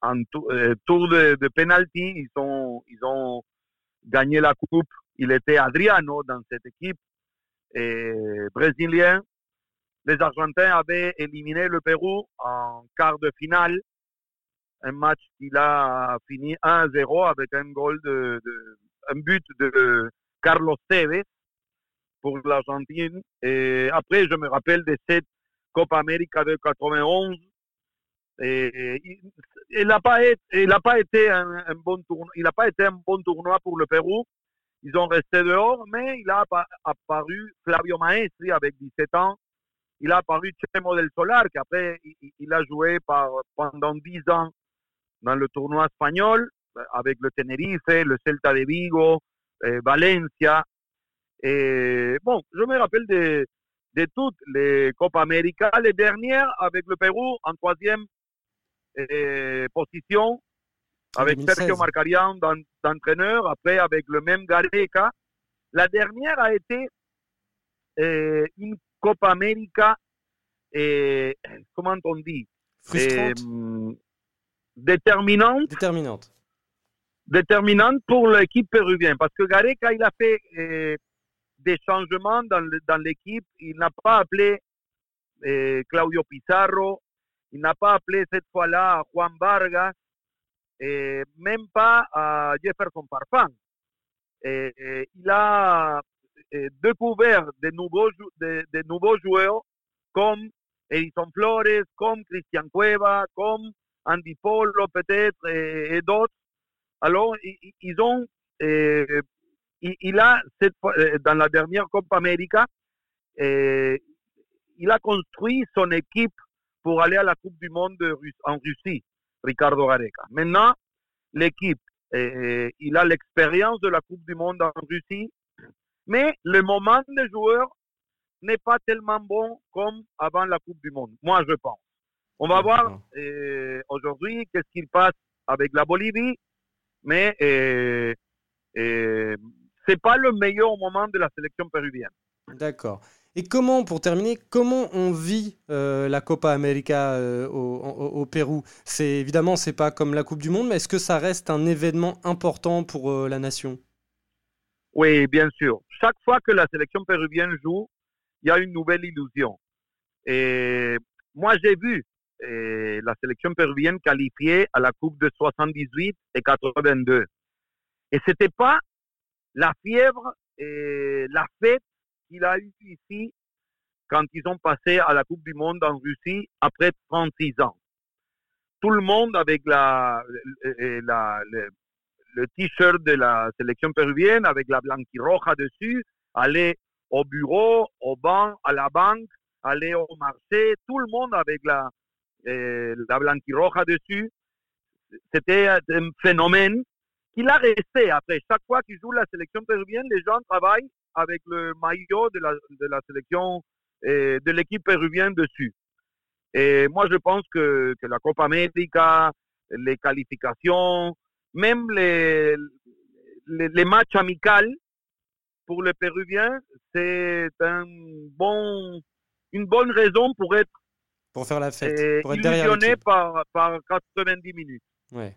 euh, tour, de, de penalty, ils ont, ils ont gagné la coupe. Il était Adriano dans cette équipe et brésilien. Les Argentins avaient éliminé le Pérou en quart de finale. Un match qui a fini 1-0 avec un but de Carlos Tevez pour l'Argentine. Et après, je me rappelle de cette Copa América de 91. Et, il n'a pas un, bon tournoi, il n'a pas été un bon tournoi pour le Pérou. Ils ont resté dehors, mais il a apparu Flavio Maestri avec 17 ans. Il a apparu Chemo del Solar, qui après, il, a joué par, pendant 10 ans dans le tournoi espagnol avec le Tenerife, le Celta de Vigo, eh, Valencia. Et bon, je me rappelle de, de toutes les Copa América, les dernières avec le Pérou en troisième eh, position, avec Sergio Marcarian d'entraîneur, après avec le même Gareca. La dernière a été eh, une Copa América, comment on dit déterminante. Déterminante déterminante pour l'équipe péruvienne parce que Gareca, il a fait euh, des changements dans, l'équipe. Il n'a pas appelé Claudio Pizarro, il n'a pas appelé cette fois-là Juan Vargas, et même pas à Jefferson Farfán. il a découvert de nouveaux, de, nouveaux joueurs comme Edison Flores, comme Cristian Cueva, comme Andy Polo peut-être et d'autres alors, ils ont, il, a, euh, dans la dernière Copa América, il a construit son équipe pour aller à la Coupe du Monde en Russie, Ricardo Gareca. Maintenant, l'équipe, il a l'expérience de la Coupe du Monde en Russie, mais le moment des joueurs n'est pas tellement bon comme avant la Coupe du Monde, moi je pense. On va voir aujourd'hui qu'est-ce qu'il passe avec la Bolivie mais euh, euh, c'est pas le meilleur moment de la sélection péruvienne. D'accord. Et comment, pour terminer, comment on vit euh, la Copa América euh, au, au, Pérou? C'est évidemment, c'est pas comme la Coupe du Monde, mais est-ce que ça reste un événement important pour la nation? Oui, bien sûr. Chaque fois que la sélection péruvienne joue, il y a une nouvelle illusion. Et moi, j'ai vu la sélection péruvienne qualifiée à la Coupe de 78 et 82. Et c'était pas la fièvre et la fête qu'il a eu ici quand ils ont passé à la Coupe du Monde en Russie après 36 ans. Tout le monde avec la, le, t-shirt de la sélection péruvienne avec la blanquiroja dessus, allait au bureau, au banc, à la banque, aller au marché, tout le monde avec la, eh, la blanquiroja dessus. C'était un phénomène qu'il a resté après. Chaque fois qu'il joue la sélection péruvienne, les gens travaillent avec le maillot de la, de la sélection eh, de l'équipe péruvienne dessus. Et moi, je pense que, que, la Copa América, les qualifications, même les, les, les matchs amicaux pour les Péruviens, c'est un bon, une bonne raison pour être pour faire la fête. Et pour être derrière par, par 90 minutes. Ouais.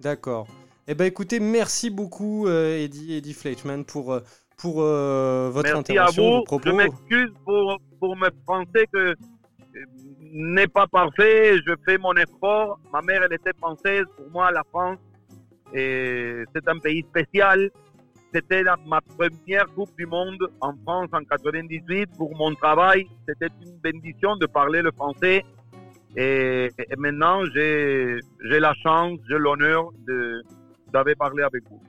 D'accord. Eh ben écoutez, merci beaucoup euh, Eddie, Eddie Fleischmann pour, euh, pour euh, votre merci intervention, à vous. vos propos. Je m'excuse pour, pour me penser que n'est pas parfait. Je fais mon effort. Ma mère, elle était française. Pour moi, la France, c'est un pays spécial. C'était ma première Coupe du Monde en France en 98 pour mon travail. C'était une bénédiction de parler le français. Et, maintenant, j'ai la chance, j'ai l'honneur d'avoir parlé avec vous.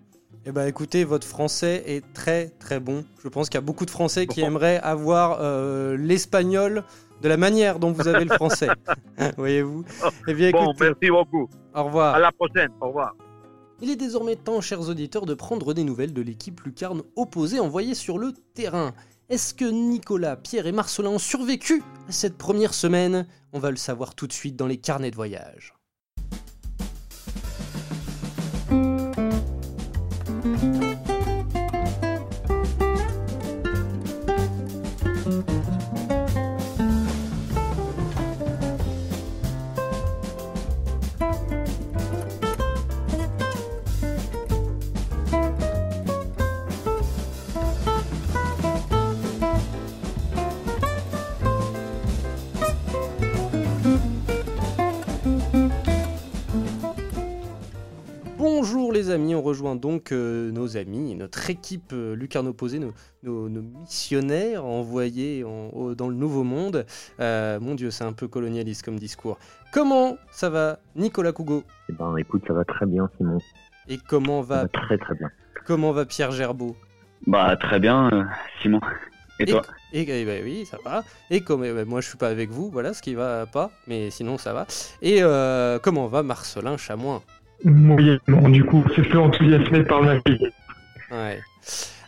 Eh ben, écoutez, votre français est très très bon. Je pense qu'il y a beaucoup de Français qui aimeraient avoir euh, l'espagnol de la manière dont vous avez le français. [LAUGHS] Voyez-vous eh bien, Bon, merci beaucoup. Au revoir. À la prochaine. Au revoir. Il est désormais temps, chers auditeurs, de prendre des nouvelles de l'équipe lucarne opposée envoyée sur le terrain. Est-ce que Nicolas, Pierre et Marcelin ont survécu à cette première semaine? On va le savoir tout de suite dans les carnets de voyage. Donc euh, nos amis, notre équipe euh, Lucarne Opposé, nos, nos, nos missionnaires envoyés en- au- dans le Nouveau Monde. Euh, mon Dieu, c'est un peu colonialiste comme discours. Comment ça va, Nicolas Cougo Eh ben, écoute, ça va très bien, Simon. Et comment va, va très très bien. comment va Pierre Gerbeau? Bah, très bien, euh, Simon. Et toi? Et eh ben oui, ça va. Et comme eh ben, moi je suis pas avec vous, voilà ce qui va pas, mais sinon ça va. Et euh, comment va Marcelin Chamoin? Moyennement, du coup, c'est peu enthousiasmé par ma vie. Ouais.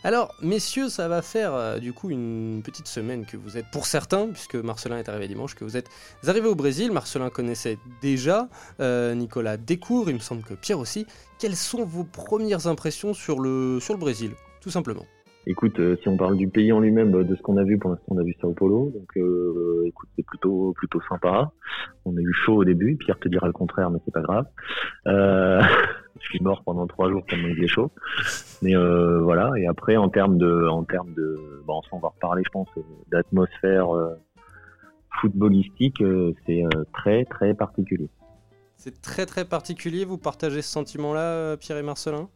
Alors, messieurs, ça va faire euh, du coup une petite semaine que vous êtes, pour certains, puisque Marcelin est arrivé dimanche, que vous êtes arrivés au Brésil. Marcelin connaissait déjà, euh, Nicolas découvre, il me semble que Pierre aussi. Quelles sont vos premières impressions sur le, sur le Brésil, tout simplement? Écoute, euh, si on parle du pays en lui-même, euh, de ce qu'on a vu, pour l'instant, on a vu Sao Paulo. Donc, euh, écoute, c'est plutôt plutôt sympa. On a eu chaud au début. Pierre te dira le contraire, mais c'est pas grave. Euh, [LAUGHS] je suis mort pendant trois jours tellement il faisait chaud. Mais voilà. Et après, en termes de, en termes de, on va reparler, je pense, d'atmosphère footballistique. c'est très très particulier. C'est très très particulier, vous partagez ce sentiment-là, Pierre et Marcelin?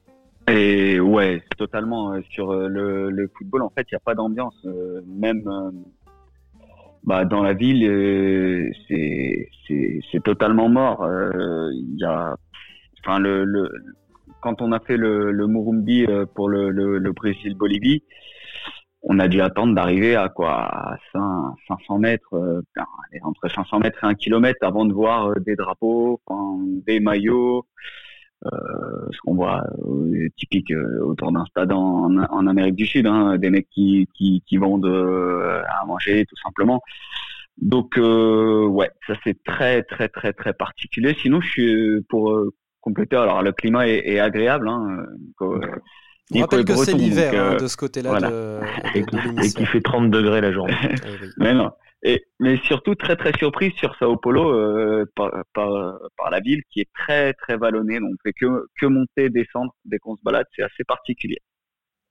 Et ouais, totalement. sur euh, le, football, en fait, il n'y a pas d'ambiance. euh, même euh, bah, dans la ville, c'est totalement mort. Il y a, enfin, quand on a fait le, Murumbi pour le, Brésil-Bolivie, on a dû attendre d'arriver à quoi à 5, 500 mètres, entre 500 mètres et 1 kilomètre avant de voir des drapeaux, des maillots, ce qu'on voit euh, typique euh, autour d'un stade en, en Amérique du Sud, hein, des mecs qui, qui, qui vendent euh, à manger tout simplement. Donc euh, ouais, ça c'est très très très très particulier. Sinon, je suis pour euh, compléter. Alors le climat est, est agréable. Hein, euh, On rappelle que c'est l'hiver euh, hein, de ce côté-là voilà. de, Et, de- de [LAUGHS] et l'émission. qui fait 30 degrés la journée. Eh. Mais non. Mais surtout très très surprise sur Sao Paulo euh, par, la ville qui est très très vallonnée. Donc on fait que, que monter, descendre dès qu'on se balade. C'est assez particulier.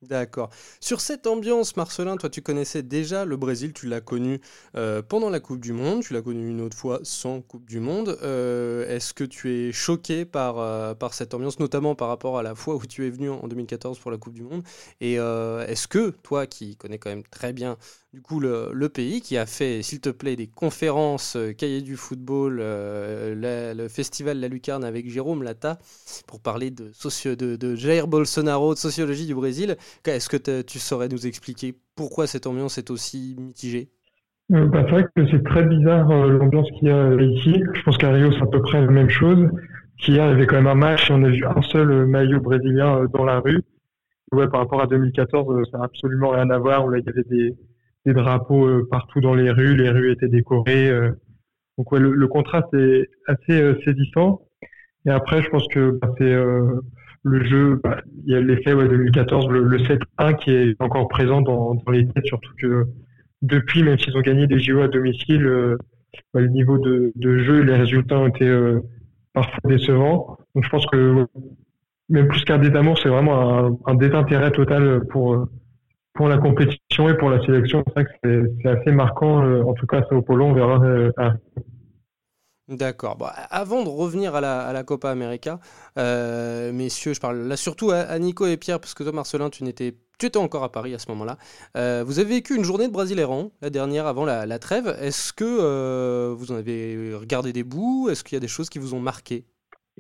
D'accord. Sur cette ambiance, Marcelin, toi tu connaissais déjà le Brésil, tu l'as connu euh, pendant la Coupe du Monde, tu l'as connu une autre fois sans Coupe du Monde. Euh, Est-ce que tu es choqué par, par cette ambiance, notamment par rapport à la fois où tu es venu en 2014 pour la Coupe du Monde? Et est-ce que toi qui connais quand même très bien du coup le, pays, qui a fait, s'il te plaît, des conférences, euh, cahiers du football, euh, le festival La Lucarne avec Jérôme Lata, pour parler de, de, Jair Bolsonaro, de sociologie du Brésil, est-ce que tu saurais nous expliquer pourquoi cette ambiance est aussi mitigée? Euh, bah, c'est vrai que c'est très bizarre euh, l'ambiance qu'il y a ici. Je pense qu'à Rio, c'est à peu près la même chose. Qu'hier, il y avait quand même un match et on a vu un seul maillot brésilien dans la rue. Par rapport à 2014, euh, ça n'a absolument rien à voir. Là, il y avait des, des drapeaux euh, partout dans les rues. Les rues étaient décorées. euh. Donc, ouais, le, le contraste est assez euh, saisissant. Et après, je pense que bah, c'est le jeu. bah, il y a l'effet ouais, 2014, le, le 7-1 qui est encore présent dans, dans les têtes, surtout que depuis, même s'ils ont gagné des JO à domicile, bah, le niveau de, de jeu les résultats ont été parfois décevants. Donc je pense que même plus qu'un désamour, c'est vraiment un, un désintérêt total pour pour la compétition et pour la sélection. C'est assez marquant, euh, en tout cas Sao Paulo, on verra euh, à D'accord. Bon, avant de revenir à la, Copa América, euh, messieurs, je parle là surtout à, Nico et Pierre, parce que toi, Marcelin, tu, n'étais, tu étais encore à Paris à ce moment-là. Euh, vous avez vécu une journée de Brésil errant, la dernière avant la, trêve. Est-ce que euh, vous en avez regardé des bouts? Est-ce qu'il y a des choses qui vous ont marqué?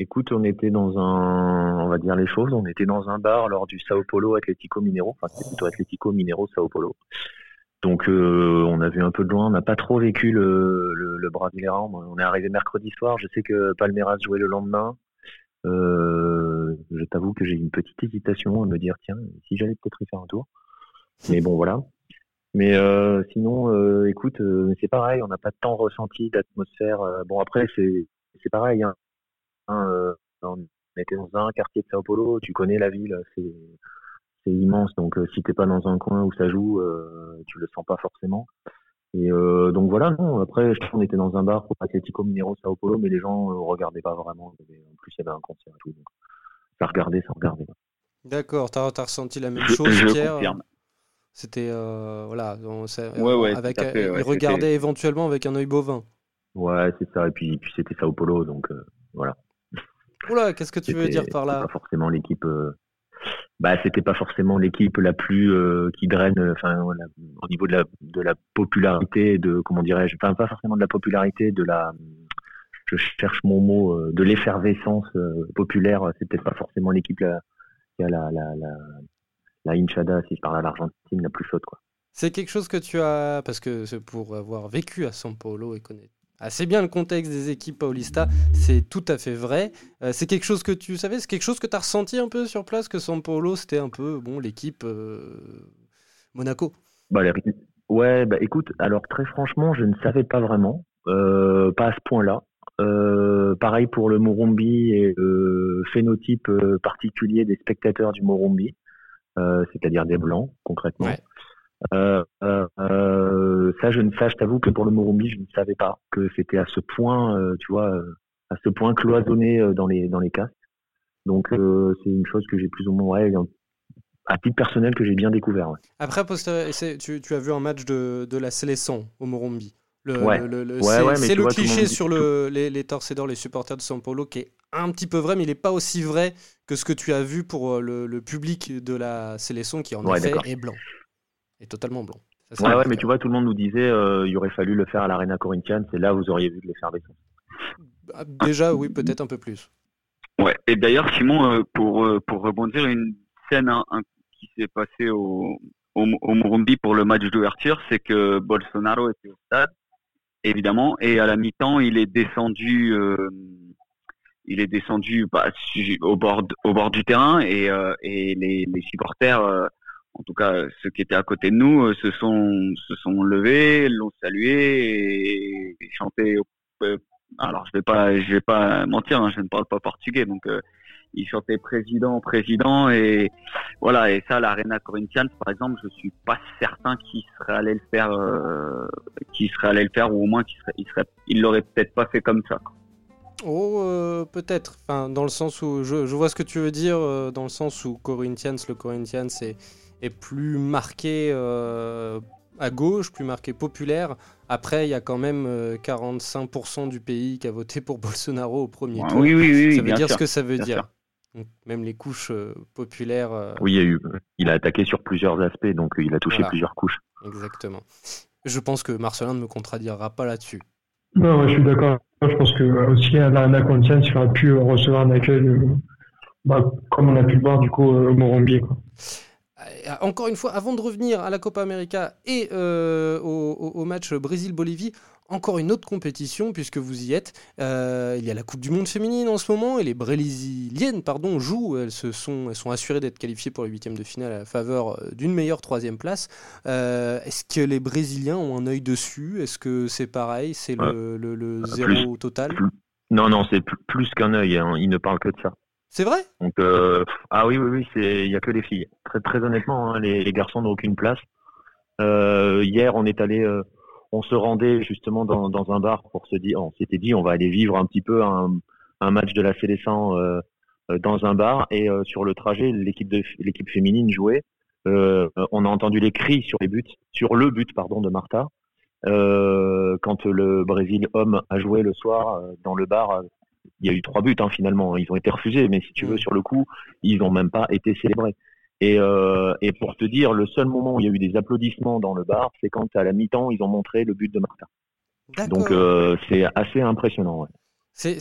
Écoute, on était dans un, on va dire les choses, on était dans un bar lors du Sao Paulo Atlético Mineiro, enfin c'était plutôt Atlético Mineiro Sao Paulo. Donc euh, on a vu un peu de loin, on n'a pas trop vécu le, le, le. On est arrivé mercredi soir, je sais que Palmeiras jouait le lendemain. Euh, je t'avoue que j'ai une petite hésitation à me dire tiens, si j'allais peut-être y faire un tour. Mais bon voilà. Mais euh, sinon, écoute, c'est pareil, on n'a pas tant ressenti d'atmosphère. bon après c'est c'est pareil. Hein, Hein, euh, on était dans un quartier de Sao Paulo, tu connais la ville, c'est c'est immense. Donc euh, si t'es pas dans un coin où ça joue, euh, tu le sens pas forcément. Et euh, donc voilà, non. Après, je trouve qu'on était dans un bar pour Atlético Mineiro Sao Paulo, mais les gens euh, regardaient pas vraiment. En plus, il y avait un concert et tout. Donc, ça regardait, ça regardait. D'accord. T'as, t'as ressenti la même Je, chose, je Pierre? confirme. C'était euh, voilà, on, Ouais, ouais, avec, tout à fait, il ouais, regardait c'était- éventuellement avec un œil bovin. Ouais, c'est ça. Et puis, puis c'était Sao Paulo, donc euh, voilà. Oula, qu'est-ce que tu veux dire par là Pas forcément l'équipe. bah, c'était pas forcément l'équipe la plus qui draine, enfin, au niveau de la, de la popularité, de comment dirais-je, enfin, pas forcément de la popularité, de la, je cherche mon mot, de l'effervescence populaire. C'était pas forcément l'équipe qui a la, la, la, la Inchada, si je parle à l'Argentine, la plus chaude, quoi. C'est quelque chose que tu as, parce que c'est pour avoir vécu à São Paulo et connaître assez bien le contexte des équipes Paulista, c'est tout à fait vrai. Euh, c'est quelque chose que tu savais, c'est quelque chose que tu as ressenti un peu sur place, que São Paulo, c'était un peu bon l'équipe euh, Monaco? Bah, Ouais, bah écoute, alors très franchement, je ne savais pas vraiment, euh, pas à ce point-là. pareil pour le Morumbi et le phénotype particulier des spectateurs du Morumbi, c'est-à-dire des blancs concrètement. Euh, euh, ça, je ne sais, je t'avoue que pour le Morumbi, je ne savais pas que c'était à ce point, tu vois, à ce point cloisonné dans les dans les casques. Donc c'est une chose que j'ai plus ou moins, ouais, à titre personnel, que j'ai bien découvert. Ouais. Après, tu, tu, as vu un match de, de la Sélection au Morumbi. Le, ouais. c'est le cliché sur le, les, les torcédors, les supporters de São Paulo qui est un petit peu vrai, mais il n'est pas aussi vrai que ce que tu as vu pour le, le public de la Sélection qui en effet est blanc est totalement blanc. ouais, ouais, mais tu vois, tout le monde nous disait euh, il aurait fallu le faire à l'Arena Corinthians, c'est là où vous auriez vu de l'effervescence. Bah, déjà, oui, peut-être un peu plus. Ouais, et d'ailleurs, Simon, euh, pour, euh, pour rebondir, une scène hein, qui s'est passée au, au, Morumbi pour le match d'ouverture, c'est que Bolsonaro était au stade, évidemment, et à la mi-temps, il est descendu. il est descendu bah, au, bord, au bord du terrain et, et les, les supporters en tout cas ceux qui étaient à côté de nous, euh, se sont se sont levés, l'ont salué et, chanté. Euh, alors je vais pas je vais pas mentir, hein, je ne parle pas portugais, donc euh, ils chantaient président président et voilà et ça l'Arena Corinthians par exemple, je suis pas certain qu'ils seraient allés le faire, euh, serait allé le faire ou au moins qu'ils serait il serait il l'aurait peut-être pas fait comme ça. Oh, peut-être. Enfin, dans le sens où je, vois ce que tu veux dire, dans le sens où Corinthians, le Corinthians, c'est est plus marqué euh, à gauche, plus marqué populaire. Après, il y a quand même 45% euh, du pays qui a voté pour [LAUGHS] Bolsonaro au premier tour. Oui, oui, oui. Ça veut dire ce que ça veut dire. même les couches euh, populaires. Oui, il, a eu, il a attaqué sur plusieurs aspects, donc il a touché plusieurs couches. Exactement. Je pense que Marcelin ne me contradira pas là-dessus. Non, je suis d'accord. Je pense que aussi à la Conscience, il aurait pu recevoir un accueil, bah, comme on a pu le voir du coup au Morumbi. Euh, encore une fois, avant de revenir à la Copa América et euh, au, match Brésil-Bolivie, encore une autre compétition puisque vous y êtes. Euh, il y a la Coupe du Monde féminine en ce moment et les Brésiliennes pardon, jouent. Elles, se sont, elles sont assurées d'être qualifiées pour les huitièmes de finale à la faveur d'une meilleure troisième place. Est-ce que les Brésiliens ont un œil dessus? Est-ce que c'est pareil? C'est le, zéro total? Non, non, c'est plus qu'un œil. Hein. Ils ne parlent que de ça. C'est vrai? Euh, ah oui, oui, oui, il y a que les filles. Très, honnêtement, hein, les, garçons n'ont aucune place. Euh, hier, on est allé, euh, on se rendait justement dans, un bar pour se dire, on s'était dit, on va aller vivre un petit peu un, match de la Célestin dans un bar. Et sur le trajet, l'équipe féminine jouait. on a entendu les cris sur les buts, sur le but, pardon, de Martha. quand le Brésil homme a joué le soir dans le bar il y a eu trois buts hein, finalement. Ils ont été refusés, mais si tu veux, mm. sur le coup, ils n'ont même pas été célébrés. Et, euh, et, pour te dire, le seul moment où il y a eu des applaudissements dans le bar, c'est quand à la mi-temps, ils ont montré le but de Martin. Donc euh, c'est assez impressionnant. Ouais. C'est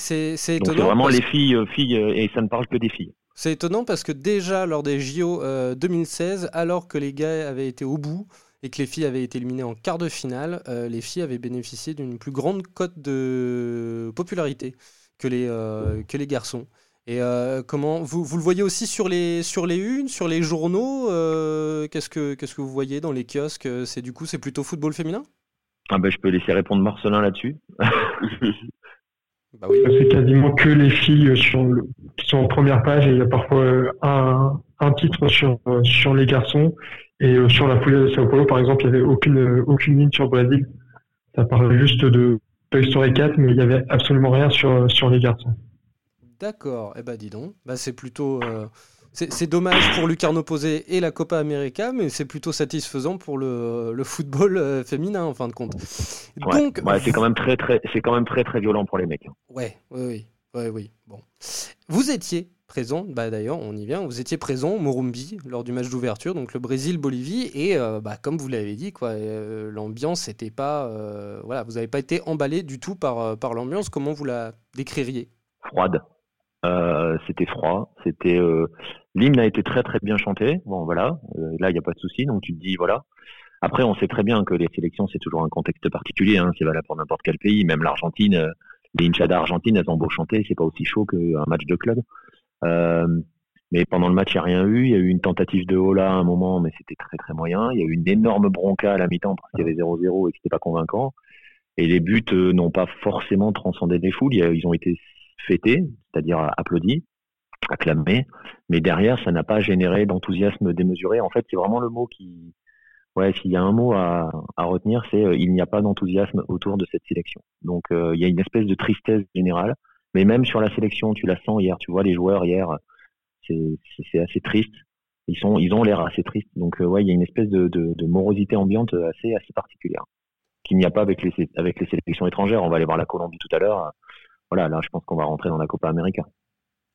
étonnant. C'est vraiment les filles, euh, filles, et ça ne parle que des filles. C'est étonnant parce que déjà lors des JO 2016, alors que les gars avaient été au bout et que les filles avaient été éliminées en quart de finale, les filles avaient bénéficié d'une plus grande cote de popularité que les, euh, que les garçons. Et euh, comment vous, vous, le voyez aussi sur les, sur les unes, sur les journaux euh, Qu'est-ce que qu'est-ce que vous voyez dans les kiosques C'est du coup c'est plutôt football féminin? Ah ben, je peux laisser répondre Marcelin là-dessus. bah oui. C'est quasiment que les filles sur qui sont en première page et il y a parfois un, un titre sur, sur les garçons et sur la foulée de Sao Paulo par exemple il n'y avait aucune aucune ligne sur Brésil. Ça parlait juste de Toy Story 4, mais il n'y avait absolument rien sur, sur les garçons. D'accord, eh ben dis donc, bah, c'est plutôt... Euh, c'est dommage pour Lucarno Posé et la Copa América, mais c'est plutôt satisfaisant pour le, le football euh, féminin en fin de compte. Donc, c'est quand même très très, c'est quand même très très violent pour les mecs. Ouais, oui, oui, oui, oui. Bon, Vous étiez présent, bah d'ailleurs on y vient, vous étiez présent au Morumbi lors du match d'ouverture, donc le Brésil-Bolivie, et euh, bah, comme vous l'avez dit, quoi, euh, l'ambiance n'était pas, euh, voilà, vous n'avez pas été emballé du tout par, l'ambiance. Comment vous la décririez? Froide. c'était froid. C'était l'hymne a été très très bien chanté. Bon voilà, là il n'y a pas de souci, donc tu te dis voilà. Après on sait très bien que les sélections c'est toujours un contexte particulier, c'est valable pour n'importe quel pays, même l'Argentine. Les Inchadas argentines, elles ont beau chanter, c'est pas aussi chaud qu'un match de club. Euh, mais pendant le match, il n'y a rien eu. Il y a eu une tentative de Ola à un moment, mais c'était très très moyen. Il y a eu une énorme bronca à la mi-temps parce qu'il y avait 0-0 et que c'était pas convaincant. Et les buts euh, n'ont pas forcément transcendé les foules. Ils ont été fêtés, c'est-à-dire applaudis, acclamés. Mais derrière, ça n'a pas généré d'enthousiasme démesuré. En fait, c'est vraiment le mot qui, ouais, s'il y a un mot à, retenir, c'est euh, il n'y a pas d'enthousiasme autour de cette sélection. Donc, il y a une espèce de tristesse générale. Mais même sur la sélection, tu la sens hier, tu vois les joueurs hier, c'est assez triste. Ils sont, ils ont l'air assez tristes. Donc euh, ouais, il y a une espèce de, de, morosité ambiante assez, assez particulière qu'il n'y a pas avec les, avec les sélections étrangères. On va aller voir la Colombie tout à l'heure. Voilà, là, je pense qu'on va rentrer dans la Copa América.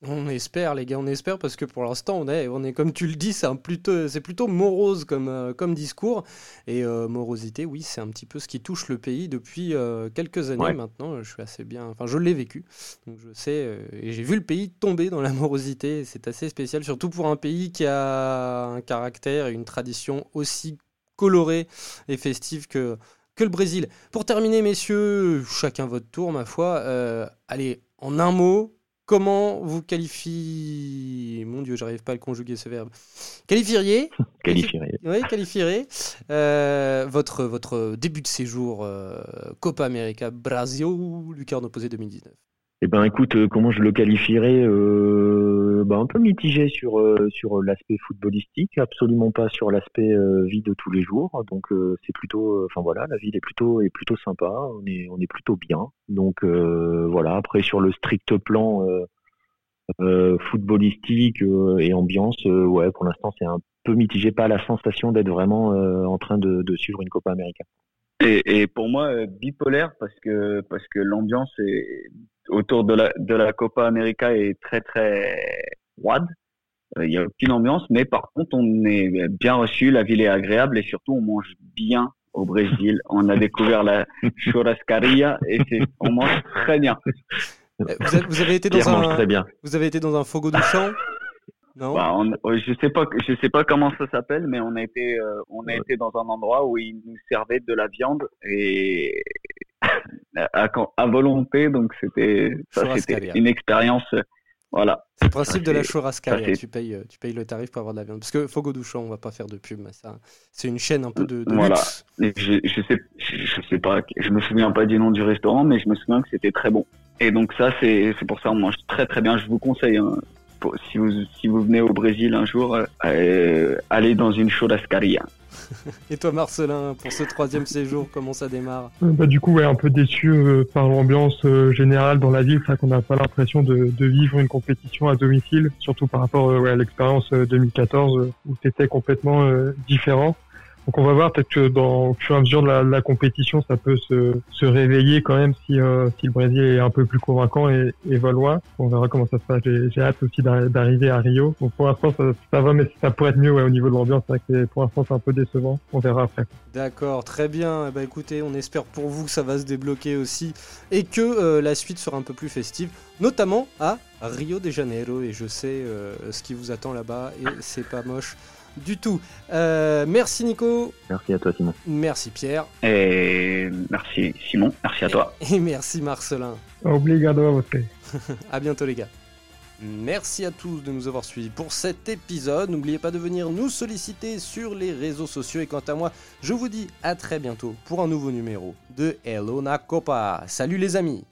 On espère, les gars, on espère, parce que pour l'instant, on est, on est, comme tu le dis, c'est plutôt, c'est plutôt morose comme, euh, comme discours. Et euh, morosité, oui, c'est un petit peu ce qui touche le pays depuis euh, quelques années maintenant. Je suis assez bien, enfin, je l'ai vécu, donc je sais, et j'ai vu le pays tomber dans la morosité. C'est assez spécial, surtout pour un pays qui a un caractère et une tradition aussi colorée et festive que, que le Brésil. Pour terminer, messieurs, chacun votre tour, ma foi. allez, en un mot, Comment vous qualifiez Mon Dieu, j'arrive pas à le conjuguer ce verbe. Qualifieriez [LAUGHS] Qualifieriez. Oui, qualifieriez euh, votre, votre début de séjour euh, Copa América Brasil, Lucarne opposé 2019 eh ben, écoute, euh, comment je le qualifierais ben, Un peu mitigé sur euh, sur l'aspect footballistique, absolument pas sur l'aspect vie de tous les jours. Donc c'est plutôt, enfin voilà, la ville est plutôt est plutôt sympa. On est on est plutôt bien. Donc voilà. Après sur le strict plan footballistique et ambiance, ouais, pour l'instant c'est un peu mitigé. Pas la sensation d'être vraiment en train de, de suivre une Copa América. Et, et, pour moi, bipolaire parce que parce que l'ambiance est autour de la, de la Copa América est très très froide. Euh, il n'y a aucune ambiance, mais par contre, on est bien reçu, la ville est agréable et surtout, on mange bien au Brésil. On a découvert la churrascaria et c'est, on mange très bien. Euh, vous avez, été dans un, très bien. vous avez été dans un fogo du champ? Non? Bah, Je sais pas, je sais pas comment ça s'appelle, mais on a été, euh, on a été dans un endroit où ils nous servaient de la viande et à, volonté, donc c'était c'était une expérience. Voilà. C'est le principe de la churrascaria. Tu payes, tu payes le tarif pour avoir de la viande. Parce que Fogo Douchon, on va pas faire de pub, mais ça, c'est une chaîne un peu de, voilà. Je, je, sais, je, sais pas, je me souviens pas du nom du restaurant, mais je me souviens que c'était très bon. Et donc ça, c'est pour ça on mange très très bien. Je vous conseille, hein, si vous si vous venez au Brésil un jour, euh, allez dans une churrascaria. [LAUGHS] Et toi, Marcelin, pour ce troisième séjour, comment ça démarre? Euh, bah, Du coup, ouais, un peu déçu euh, par l'ambiance euh, générale dans la ville. C'est qu'on n'a pas l'impression de, de, vivre une compétition à domicile, surtout par rapport ouais, à l'expérience 2014 où c'était complètement différent. Donc on va voir peut-être que dans au fur et à mesure de la, compétition, ça peut se, réveiller quand même si, euh, si le Brésil est un peu plus convaincant et, et. On verra comment ça se passe. J'ai hâte aussi d'arriver à Rio. Donc pour l'instant ça, va, mais ça pourrait être mieux au niveau de l'ambiance. Pour l'instant c'est un peu décevant. On verra après. D'accord, très bien. Bah écoutez, on espère pour vous que ça va se débloquer aussi et que euh, la suite sera un peu plus festive, notamment à Rio de Janeiro. Et je sais euh, ce qui vous attend là-bas et c'est pas moche du tout. Euh, merci Nico. Merci à toi Simon. Merci Pierre. Et merci Simon. Merci à toi. Et merci Marcelin. Obrigado a vous. [LAUGHS] à bientôt les gars. Merci à tous de nous avoir suivis pour cet épisode. N'oubliez pas de venir nous solliciter sur les réseaux sociaux. Et quant à moi, je vous dis à très bientôt pour un nouveau numéro de Elona Copa. Salut les amis